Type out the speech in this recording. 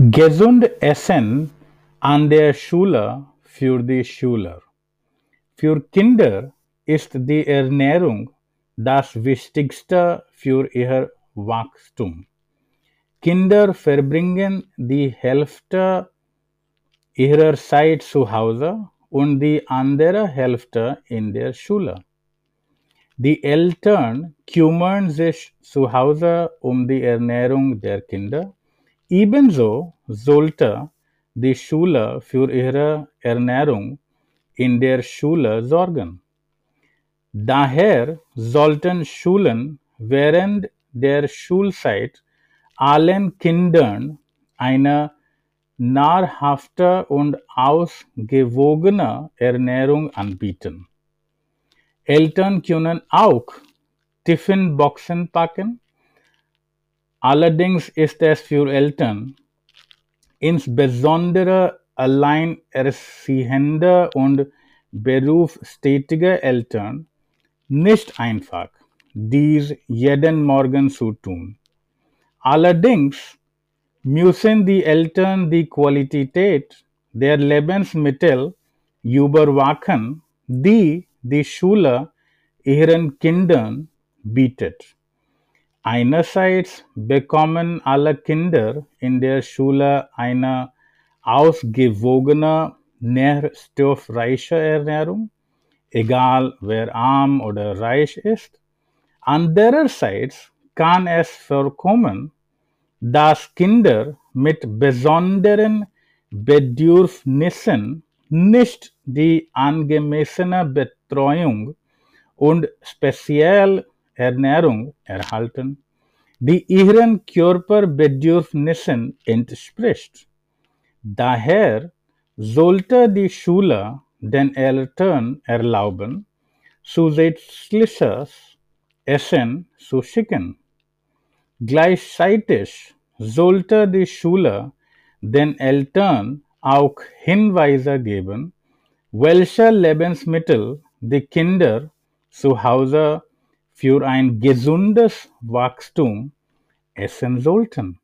Gesund essen an der Schule für die Schüler. Für Kinder ist die Ernährung das Wichtigste für ihr Wachstum. Kinder verbringen die Hälfte ihrer Zeit zu Hause und die andere Hälfte in der Schule. Die Eltern kümmern sich zu Hause um die Ernährung der Kinder Ebenso sollte die Schule für ihre Ernährung in der Schule sorgen. Daher sollten Schulen während der Schulzeit allen Kindern eine nahrhafte und ausgewogene Ernährung anbieten. Eltern können auch Tiffinboxen packen Allerdings ist es für Eltern, insbesondere alleinerziehende und berufstätige Eltern, nicht einfach, dies jeden Morgen zu tun. Allerdings müssen die Eltern die Qualität der Lebensmittel überwachen, die die Schule ihren Kindern bietet. Einerseits bekommen alle Kinder in der Schule eine ausgewogene, nährstoffreiche Ernährung, egal wer arm oder reich ist. Andererseits kann es vorkommen, dass Kinder mit besonderen Bedürfnissen nicht die angemessene Betreuung und speziell Ernährung erhalten, die ihren Körperbedürfnissen entspricht. Daher sollte die Schule den Eltern erlauben, zusätzliches Essen zu schicken. Gleichzeitig sollte die Schule den Eltern auch Hinweise geben, welche Lebensmittel die Kinder zu Hause für ein gesundes Wachstum essen sollten.